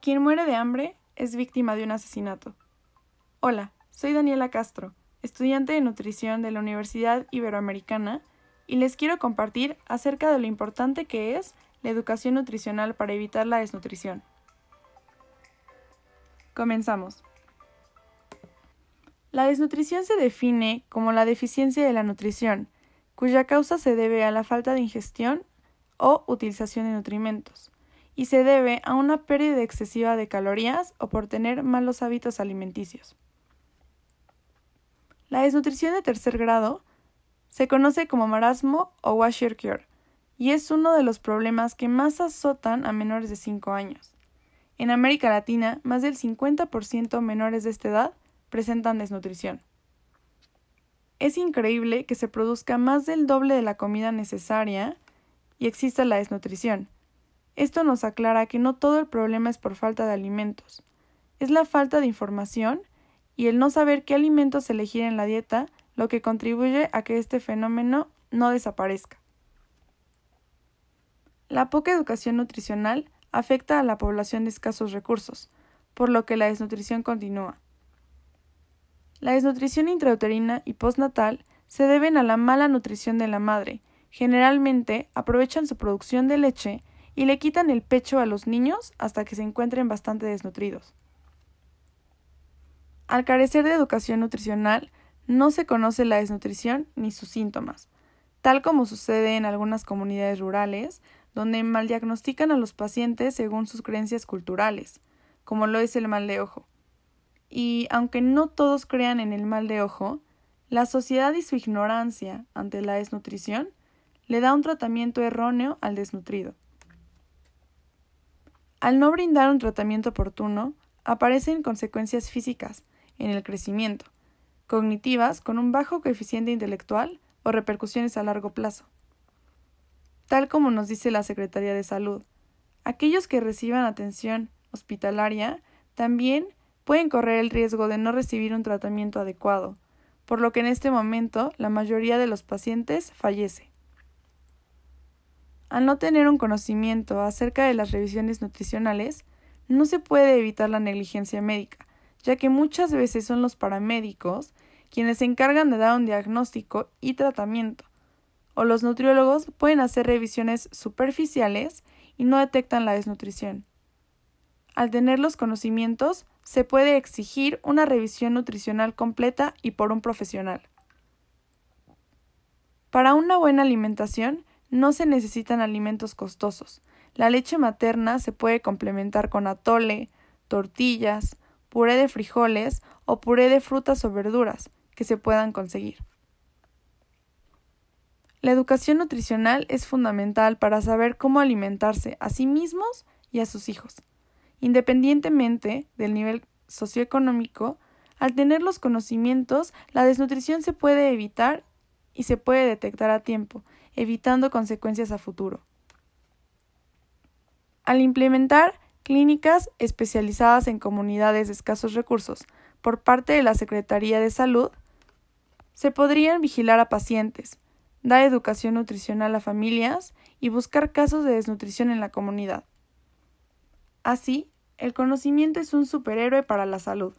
Quien muere de hambre es víctima de un asesinato. Hola, soy Daniela Castro, estudiante de nutrición de la Universidad Iberoamericana, y les quiero compartir acerca de lo importante que es la educación nutricional para evitar la desnutrición. Comenzamos. La desnutrición se define como la deficiencia de la nutrición, cuya causa se debe a la falta de ingestión o utilización de nutrimentos, y se debe a una pérdida excesiva de calorías o por tener malos hábitos alimenticios. La desnutrición de tercer grado se conoce como marasmo o washer-cure y es uno de los problemas que más azotan a menores de 5 años. En América Latina, más del 50% menores de esta edad presentan desnutrición. Es increíble que se produzca más del doble de la comida necesaria y exista la desnutrición. Esto nos aclara que no todo el problema es por falta de alimentos, es la falta de información y el no saber qué alimentos elegir en la dieta lo que contribuye a que este fenómeno no desaparezca. La poca educación nutricional afecta a la población de escasos recursos, por lo que la desnutrición continúa. La desnutrición intrauterina y postnatal se deben a la mala nutrición de la madre, Generalmente aprovechan su producción de leche y le quitan el pecho a los niños hasta que se encuentren bastante desnutridos. Al carecer de educación nutricional, no se conoce la desnutrición ni sus síntomas, tal como sucede en algunas comunidades rurales, donde maldiagnostican a los pacientes según sus creencias culturales, como lo es el mal de ojo. Y aunque no todos crean en el mal de ojo, la sociedad y su ignorancia ante la desnutrición le da un tratamiento erróneo al desnutrido. Al no brindar un tratamiento oportuno, aparecen consecuencias físicas en el crecimiento, cognitivas con un bajo coeficiente intelectual o repercusiones a largo plazo. Tal como nos dice la Secretaría de Salud, aquellos que reciban atención hospitalaria también pueden correr el riesgo de no recibir un tratamiento adecuado, por lo que en este momento la mayoría de los pacientes fallece. Al no tener un conocimiento acerca de las revisiones nutricionales, no se puede evitar la negligencia médica, ya que muchas veces son los paramédicos quienes se encargan de dar un diagnóstico y tratamiento, o los nutriólogos pueden hacer revisiones superficiales y no detectan la desnutrición. Al tener los conocimientos, se puede exigir una revisión nutricional completa y por un profesional. Para una buena alimentación, no se necesitan alimentos costosos. La leche materna se puede complementar con atole, tortillas, puré de frijoles o puré de frutas o verduras que se puedan conseguir. La educación nutricional es fundamental para saber cómo alimentarse a sí mismos y a sus hijos. Independientemente del nivel socioeconómico, al tener los conocimientos, la desnutrición se puede evitar y se puede detectar a tiempo, evitando consecuencias a futuro. Al implementar clínicas especializadas en comunidades de escasos recursos por parte de la Secretaría de Salud, se podrían vigilar a pacientes, dar educación nutricional a familias y buscar casos de desnutrición en la comunidad. Así, el conocimiento es un superhéroe para la salud.